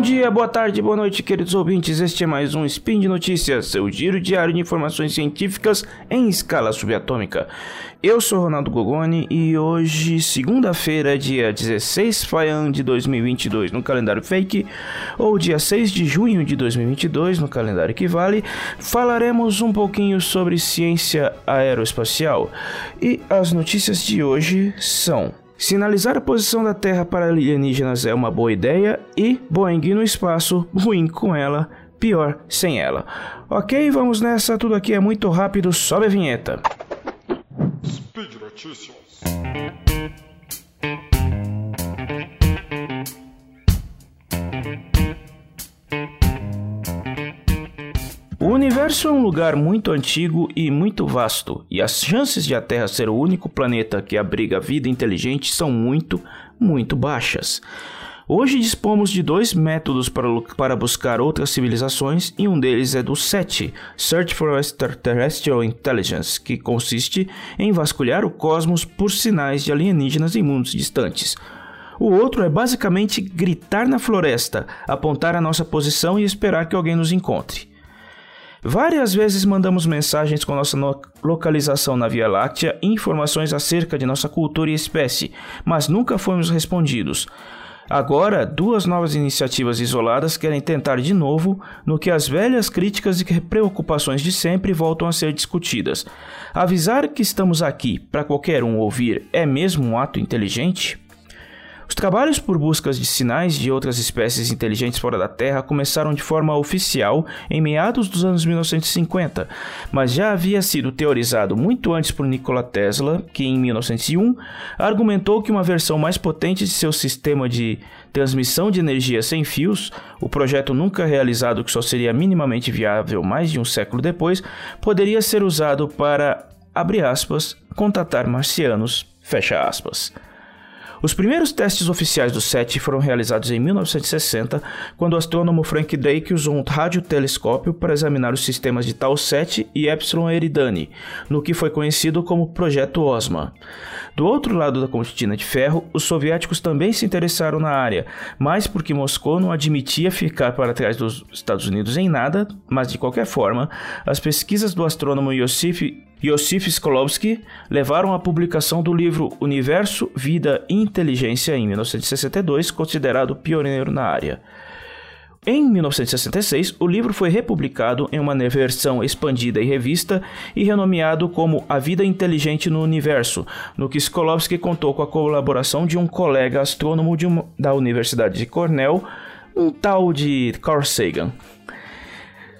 Bom dia, boa tarde, boa noite, queridos ouvintes. Este é mais um Spin de Notícias, seu giro diário de informações científicas em escala subatômica. Eu sou Ronaldo Gogoni e hoje, segunda-feira, dia 16 Faian de 2022 no calendário fake, ou dia 6 de junho de 2022 no calendário que vale, falaremos um pouquinho sobre ciência aeroespacial. E as notícias de hoje são. Sinalizar a posição da Terra para alienígenas é uma boa ideia e Boeing no espaço, ruim com ela, pior sem ela. Ok, vamos nessa, tudo aqui é muito rápido, sobe a vinheta. Speed Notícias. Universo é um lugar muito antigo e muito vasto, e as chances de a Terra ser o único planeta que abriga vida inteligente são muito, muito baixas. Hoje dispomos de dois métodos para, para buscar outras civilizações, e um deles é do SETI, Search for Extraterrestrial Intelligence, que consiste em vasculhar o cosmos por sinais de alienígenas em mundos distantes. O outro é basicamente gritar na floresta, apontar a nossa posição e esperar que alguém nos encontre. Várias vezes mandamos mensagens com nossa localização na Via Láctea e informações acerca de nossa cultura e espécie, mas nunca fomos respondidos. Agora, duas novas iniciativas isoladas querem tentar de novo no que as velhas críticas e preocupações de sempre voltam a ser discutidas. Avisar que estamos aqui para qualquer um ouvir é mesmo um ato inteligente? Os trabalhos por buscas de sinais de outras espécies inteligentes fora da Terra começaram de forma oficial em meados dos anos 1950, mas já havia sido teorizado muito antes por Nikola Tesla, que em 1901 argumentou que uma versão mais potente de seu sistema de transmissão de energia sem fios, o projeto nunca realizado que só seria minimamente viável mais de um século depois, poderia ser usado para, abre aspas, contatar marcianos, fecha aspas. Os primeiros testes oficiais do SET foram realizados em 1960, quando o astrônomo Frank Drake usou um radiotelescópio para examinar os sistemas de Tau 7 e Epsilon Eridani, no que foi conhecido como Projeto OSMA. Do outro lado da cortina de ferro, os soviéticos também se interessaram na área, mais porque Moscou não admitia ficar para trás dos Estados Unidos em nada, mas de qualquer forma, as pesquisas do astrônomo Yosif Yosif Skolovsky levaram à publicação do livro Universo, Vida e Inteligência em 1962, considerado pioneiro na área. Em 1966, o livro foi republicado em uma versão expandida e revista e renomeado como A Vida Inteligente no Universo, no que Skolovsky contou com a colaboração de um colega astrônomo uma, da Universidade de Cornell, um tal de Carl Sagan.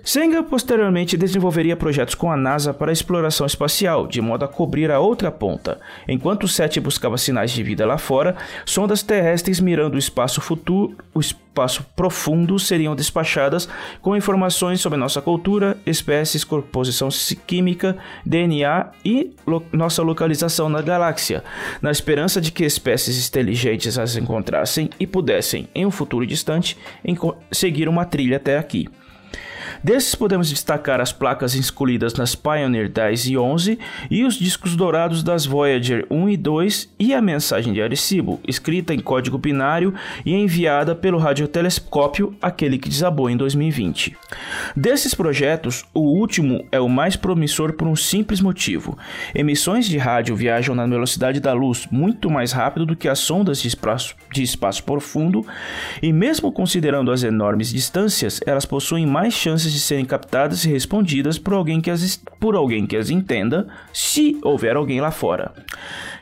Sanger posteriormente desenvolveria projetos com a NASA para exploração espacial, de modo a cobrir a outra ponta. Enquanto o SET buscava sinais de vida lá fora, sondas terrestres mirando o espaço futuro, o espaço profundo seriam despachadas com informações sobre nossa cultura, espécies, composição química, DNA e lo nossa localização na galáxia, na esperança de que espécies inteligentes as encontrassem e pudessem, em um futuro distante, seguir uma trilha até aqui. Desses podemos destacar as placas escolhidas nas Pioneer 10 e 11 e os discos dourados das Voyager 1 e 2 e a mensagem de Arecibo, escrita em código binário e enviada pelo radiotelescópio, aquele que desabou em 2020. Desses projetos, o último é o mais promissor por um simples motivo. Emissões de rádio viajam na velocidade da luz muito mais rápido do que as sondas de espaço, de espaço profundo e mesmo considerando as enormes distâncias, elas possuem mais chances de serem captadas e respondidas por alguém que as, por alguém que as entenda, se houver alguém lá fora.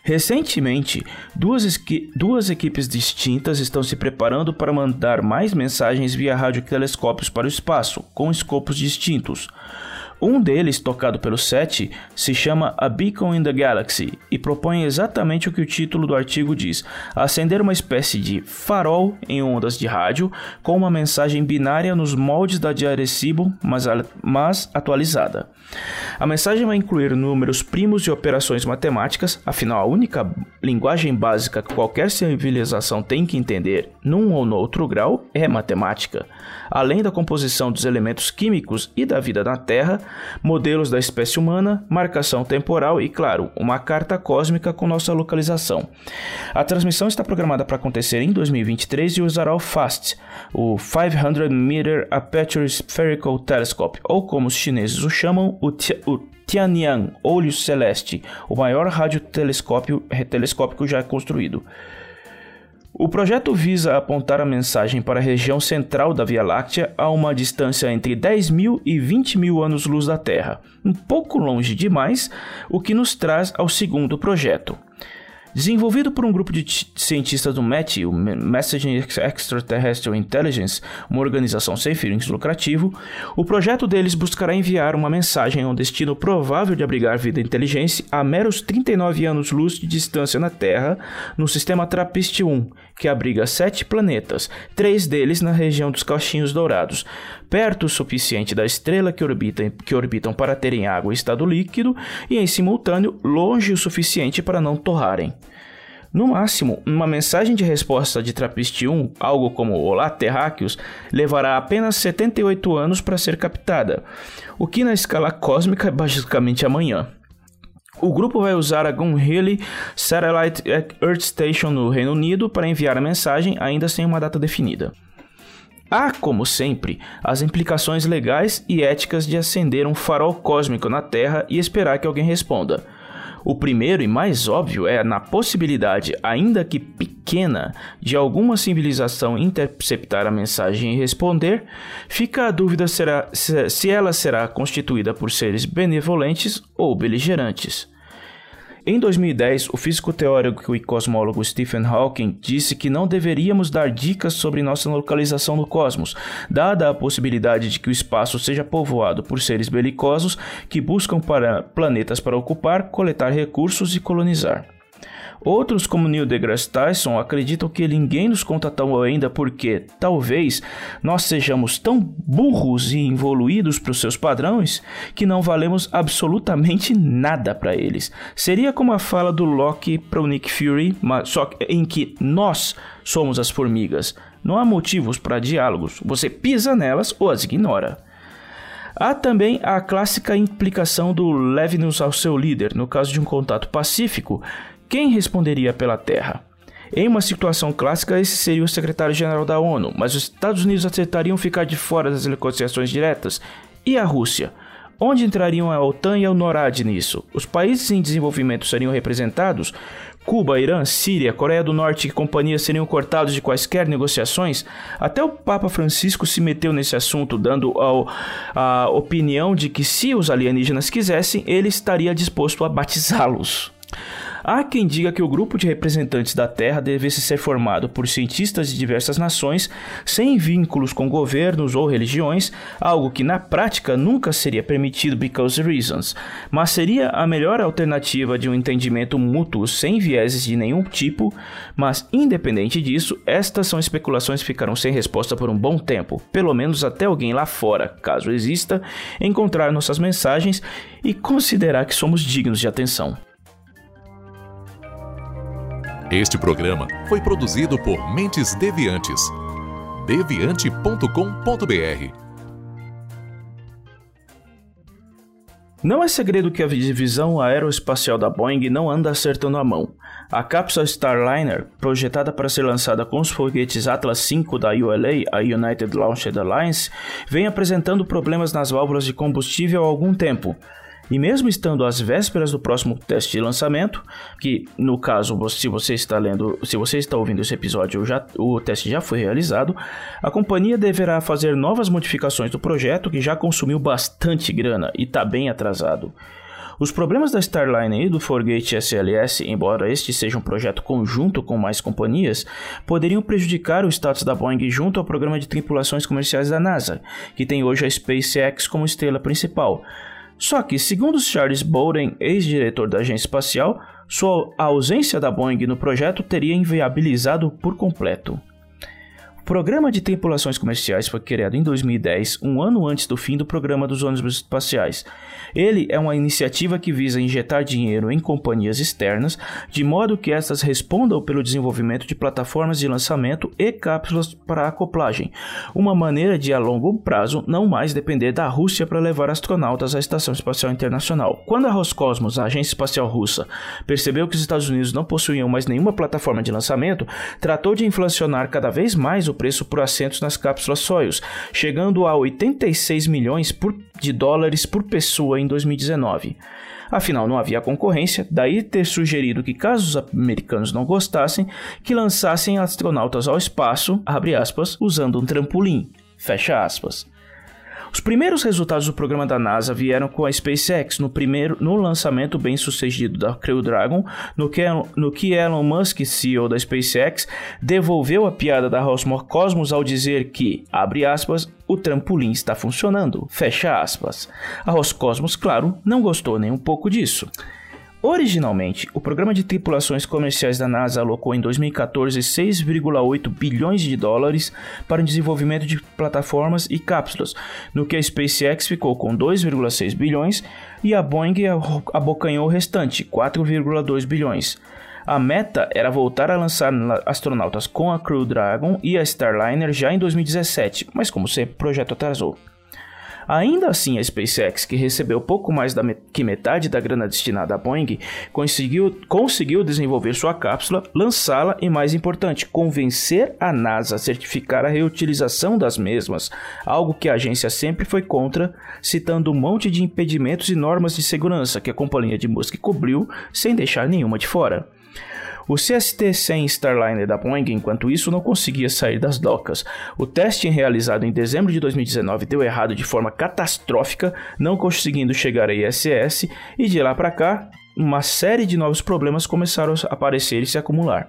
Recentemente, duas, duas equipes distintas estão se preparando para mandar mais mensagens via radiotelescópios para o espaço, com escopos distintos. Um deles, tocado pelo SET, se chama A Beacon in the Galaxy e propõe exatamente o que o título do artigo diz: acender uma espécie de farol em ondas de rádio com uma mensagem binária nos moldes da de Arecibo, mas, mas atualizada. A mensagem vai incluir números primos e operações matemáticas, afinal, a única linguagem básica que qualquer civilização tem que entender, num ou no outro grau, é matemática. Além da composição dos elementos químicos e da vida na Terra, modelos da espécie humana, marcação temporal e, claro, uma carta cósmica com nossa localização. A transmissão está programada para acontecer em 2023 e usará o FAST, o 500 Meter Aperture Spherical Telescope, ou como os chineses o chamam, o, o Tianyang, Olho Celeste, o maior radiotelescópio telescópico já construído. O projeto visa apontar a mensagem para a região central da Via Láctea a uma distância entre 10 mil e 20 mil anos-luz da Terra, um pouco longe demais, o que nos traz ao segundo projeto. Desenvolvido por um grupo de cientistas do MET, o Messaging Extraterrestrial Intelligence, uma organização sem fins lucrativo, o projeto deles buscará enviar uma mensagem a um destino provável de abrigar vida inteligente a meros 39 anos-luz de distância na Terra, no sistema TRAPPIST-1, que abriga sete planetas, três deles na região dos Cachinhos Dourados, perto o suficiente da estrela que orbitam, que orbitam para terem água e estado líquido, e em simultâneo longe o suficiente para não torrarem. No máximo, uma mensagem de resposta de Trappist 1, algo como Olá Terráqueos, levará apenas 78 anos para ser captada, o que na escala cósmica é basicamente amanhã. O grupo vai usar a Gunhilly Satellite Earth Station no Reino Unido para enviar a mensagem, ainda sem uma data definida. Há, como sempre, as implicações legais e éticas de acender um farol cósmico na Terra e esperar que alguém responda. O primeiro e mais óbvio é na possibilidade, ainda que pequena, de alguma civilização interceptar a mensagem e responder, fica a dúvida será, se ela será constituída por seres benevolentes ou beligerantes. Em 2010, o físico teórico e cosmólogo Stephen Hawking disse que não deveríamos dar dicas sobre nossa localização no cosmos, dada a possibilidade de que o espaço seja povoado por seres belicosos que buscam para planetas para ocupar, coletar recursos e colonizar. Outros, como Neil deGrasse Tyson, acreditam que ninguém nos contatou ainda porque, talvez, nós sejamos tão burros e evoluídos para os seus padrões que não valemos absolutamente nada para eles. Seria como a fala do Loki para o Nick Fury, só em que nós somos as formigas. Não há motivos para diálogos, você pisa nelas ou as ignora. Há também a clássica implicação do leve-nos ao seu líder, no caso de um contato pacífico, quem responderia pela Terra? Em uma situação clássica, esse seria o secretário-geral da ONU, mas os Estados Unidos aceitariam ficar de fora das negociações diretas? E a Rússia? Onde entrariam a OTAN e a NORAD nisso? Os países em desenvolvimento seriam representados? Cuba, Irã, Síria, Coreia do Norte e companhia seriam cortados de quaisquer negociações? Até o Papa Francisco se meteu nesse assunto, dando a opinião de que se os alienígenas quisessem, ele estaria disposto a batizá-los. Há quem diga que o grupo de representantes da Terra devesse ser formado por cientistas de diversas nações, sem vínculos com governos ou religiões, algo que na prática nunca seria permitido because reasons, mas seria a melhor alternativa de um entendimento mútuo sem vieses de nenhum tipo, mas independente disso, estas são especulações que ficarão sem resposta por um bom tempo, pelo menos até alguém lá fora, caso exista, encontrar nossas mensagens e considerar que somos dignos de atenção. Este programa foi produzido por Mentes Deviantes. deviante.com.br. Não é segredo que a divisão aeroespacial da Boeing não anda acertando a mão. A cápsula Starliner, projetada para ser lançada com os foguetes Atlas V da ULA, a United Launch Alliance, vem apresentando problemas nas válvulas de combustível há algum tempo. E mesmo estando às vésperas do próximo teste de lançamento, que no caso, se você está lendo, se você está ouvindo esse episódio, já, o teste já foi realizado, a companhia deverá fazer novas modificações do projeto que já consumiu bastante grana e está bem atrasado. Os problemas da Starline e do Forgate SLS, embora este seja um projeto conjunto com mais companhias, poderiam prejudicar o status da Boeing junto ao programa de tripulações comerciais da NASA, que tem hoje a SpaceX como estrela principal, só que, segundo Charles Bolden, ex-diretor da agência espacial, sua ausência da Boeing no projeto teria inviabilizado por completo. Programa de Tripulações Comerciais foi criado em 2010, um ano antes do fim do programa dos ônibus espaciais. Ele é uma iniciativa que visa injetar dinheiro em companhias externas, de modo que estas respondam pelo desenvolvimento de plataformas de lançamento e cápsulas para acoplagem, uma maneira de a longo prazo não mais depender da Rússia para levar astronautas à Estação Espacial Internacional. Quando a Roscosmos, a agência espacial russa, percebeu que os Estados Unidos não possuíam mais nenhuma plataforma de lançamento, tratou de inflacionar cada vez mais o preço por assentos nas cápsulas Soyuz, chegando a 86 milhões por, de dólares por pessoa em 2019. Afinal, não havia concorrência, daí ter sugerido que, caso os americanos não gostassem, que lançassem astronautas ao espaço, aspas, usando um trampolim, fecha aspas. Os primeiros resultados do programa da NASA vieram com a SpaceX no primeiro no lançamento bem sucedido da Crew Dragon, no que, no que Elon Musk, CEO da SpaceX, devolveu a piada da Cosmos ao dizer que, abre aspas, o trampolim está funcionando, fecha aspas. A Roscosmos, claro, não gostou nem um pouco disso. Originalmente, o programa de tripulações comerciais da NASA alocou em 2014 6,8 bilhões de dólares para o desenvolvimento de plataformas e cápsulas, no que a SpaceX ficou com 2,6 bilhões e a Boeing abocanhou o restante, 4,2 bilhões. A meta era voltar a lançar astronautas com a Crew Dragon e a Starliner já em 2017, mas como sempre, o projeto atrasou. Ainda assim, a SpaceX, que recebeu pouco mais da que metade da grana destinada à Boeing, conseguiu, conseguiu desenvolver sua cápsula, lançá-la e, mais importante, convencer a NASA a certificar a reutilização das mesmas, algo que a agência sempre foi contra, citando um monte de impedimentos e normas de segurança que a companhia de Musk cobriu sem deixar nenhuma de fora. O CST-100 Starliner da Boeing, enquanto isso, não conseguia sair das docas. O teste realizado em dezembro de 2019 deu errado de forma catastrófica, não conseguindo chegar à ISS, e de lá para cá, uma série de novos problemas começaram a aparecer e se acumular.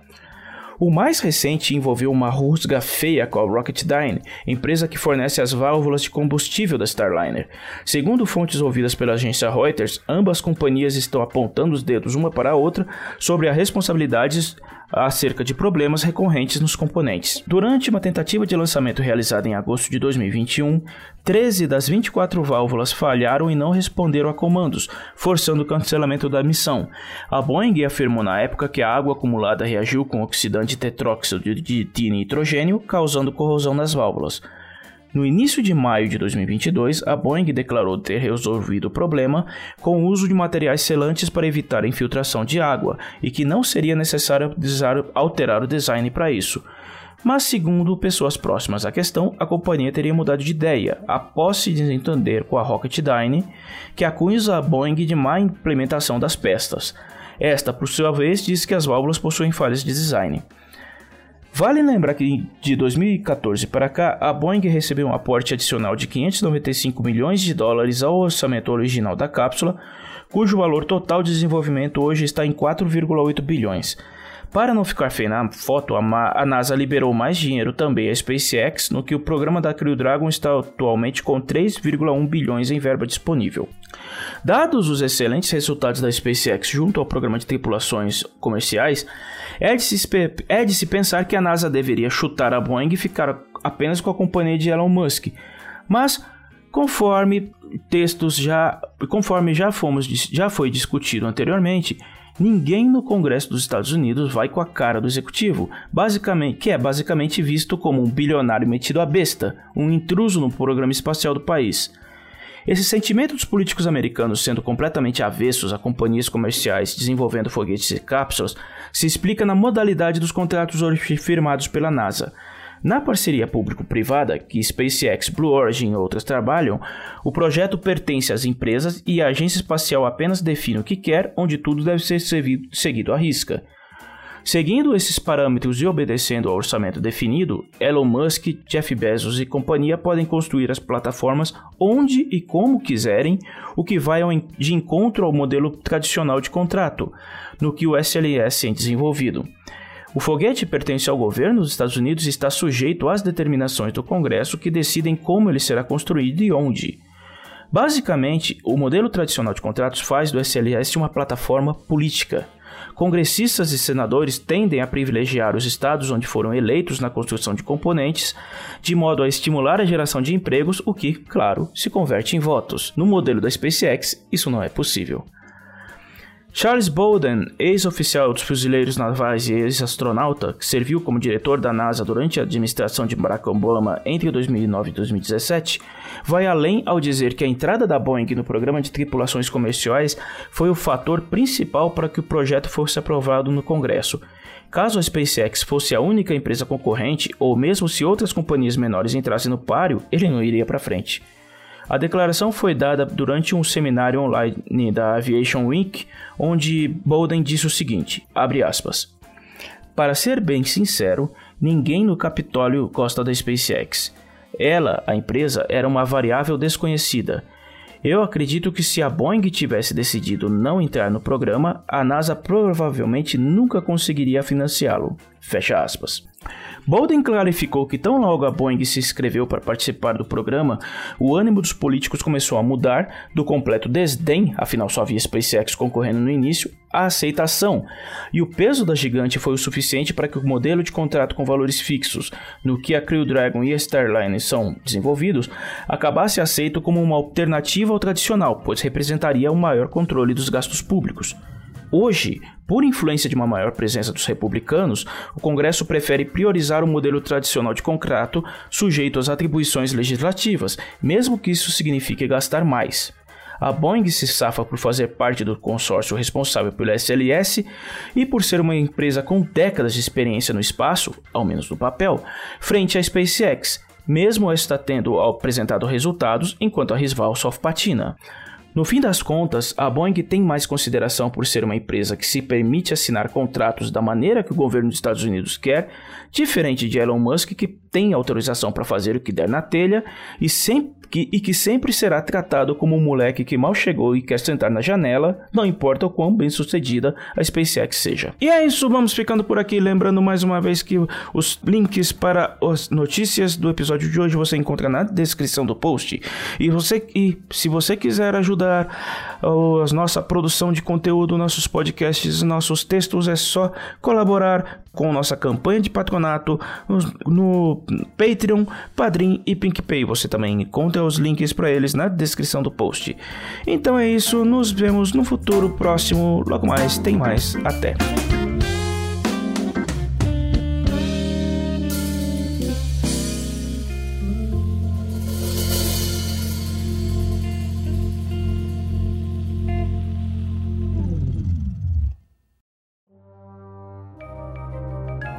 O mais recente envolveu uma rusga feia com a Rocketdyne, empresa que fornece as válvulas de combustível da Starliner. Segundo fontes ouvidas pela agência Reuters, ambas companhias estão apontando os dedos uma para a outra sobre as responsabilidades acerca de problemas recorrentes nos componentes. Durante uma tentativa de lançamento realizada em agosto de 2021, 13 das 24 válvulas falharam e não responderam a comandos, forçando o cancelamento da missão. A Boeing afirmou na época que a água acumulada reagiu com oxidante tetróxido de nitrogênio, causando corrosão nas válvulas. No início de maio de 2022, a Boeing declarou ter resolvido o problema com o uso de materiais selantes para evitar a infiltração de água e que não seria necessário alterar o design para isso. Mas, segundo pessoas próximas à questão, a companhia teria mudado de ideia após se desentender com a Rocketdyne, que acusa a Boeing de má implementação das peças. Esta, por sua vez, diz que as válvulas possuem falhas de design. Vale lembrar que de 2014 para cá, a Boeing recebeu um aporte adicional de 595 milhões de dólares ao orçamento original da cápsula, cujo valor total de desenvolvimento hoje está em 4,8 bilhões. Para não ficar feio na foto, a NASA liberou mais dinheiro também à SpaceX, no que o programa da Crew Dragon está atualmente com 3,1 bilhões em verba disponível. Dados os excelentes resultados da SpaceX junto ao programa de tripulações comerciais, é de, se, é de se pensar que a NASA deveria chutar a Boeing e ficar apenas com a companhia de Elon Musk. Mas, conforme textos já, conforme já fomos já foi discutido anteriormente, ninguém no Congresso dos Estados Unidos vai com a cara do executivo, basicamente, que é basicamente visto como um bilionário metido à besta, um intruso no programa espacial do país. Esse sentimento dos políticos americanos sendo completamente avessos a companhias comerciais desenvolvendo foguetes e cápsulas se explica na modalidade dos contratos firmados pela NASA. Na parceria público-privada, que SpaceX, Blue Origin e outras trabalham, o projeto pertence às empresas e a agência espacial apenas define o que quer, onde tudo deve ser seguido à risca. Seguindo esses parâmetros e obedecendo ao orçamento definido, Elon Musk, Jeff Bezos e companhia podem construir as plataformas onde e como quiserem, o que vai de encontro ao modelo tradicional de contrato, no que o SLS tem desenvolvido. O foguete pertence ao governo dos Estados Unidos e está sujeito às determinações do Congresso que decidem como ele será construído e onde. Basicamente, o modelo tradicional de contratos faz do SLS uma plataforma política. Congressistas e senadores tendem a privilegiar os estados onde foram eleitos na construção de componentes, de modo a estimular a geração de empregos, o que, claro, se converte em votos. No modelo da SpaceX, isso não é possível. Charles Bolden, ex-oficial dos fuzileiros navais e ex-astronauta, que serviu como diretor da NASA durante a administração de Barack Obama entre 2009 e 2017, vai além ao dizer que a entrada da Boeing no programa de tripulações comerciais foi o fator principal para que o projeto fosse aprovado no Congresso. Caso a SpaceX fosse a única empresa concorrente, ou mesmo se outras companhias menores entrassem no páreo, ele não iria para frente. A declaração foi dada durante um seminário online da Aviation Week, onde Bolden disse o seguinte: aspas, Para ser bem sincero, ninguém no Capitólio gosta da SpaceX. Ela, a empresa, era uma variável desconhecida. Eu acredito que se a Boeing tivesse decidido não entrar no programa, a NASA provavelmente nunca conseguiria financiá-lo. Fecha aspas. Bolden clarificou que tão logo a Boeing se inscreveu para participar do programa, o ânimo dos políticos começou a mudar do completo desdém, afinal só havia SpaceX concorrendo no início, à aceitação. E o peso da gigante foi o suficiente para que o modelo de contrato com valores fixos, no que a Crew Dragon e a Starline são desenvolvidos, acabasse aceito como uma alternativa ao tradicional, pois representaria um maior controle dos gastos públicos. Hoje, por influência de uma maior presença dos republicanos, o Congresso prefere priorizar o modelo tradicional de contrato sujeito às atribuições legislativas, mesmo que isso signifique gastar mais. A Boeing se safa por fazer parte do consórcio responsável pelo SLS e por ser uma empresa com décadas de experiência no espaço, ao menos no papel, frente à SpaceX, mesmo esta tendo apresentado resultados enquanto a rival só patina. No fim das contas, a Boeing tem mais consideração por ser uma empresa que se permite assinar contratos da maneira que o governo dos Estados Unidos quer, diferente de Elon Musk, que tem autorização para fazer o que der na telha e que, e que sempre será tratado como um moleque que mal chegou e quer sentar na janela, não importa o quão bem sucedida a SpaceX seja. E é isso, vamos ficando por aqui. Lembrando mais uma vez que os links para as notícias do episódio de hoje você encontra na descrição do post. E, você, e se você quiser ajudar a nossa produção de conteúdo, nossos podcasts, nossos textos, é só colaborar com nossa campanha de patronato no Patreon, Padrim e PinkPay. Você também encontra os links para eles na descrição do post. Então é isso, nos vemos no futuro próximo. Logo mais, tem mais. Até!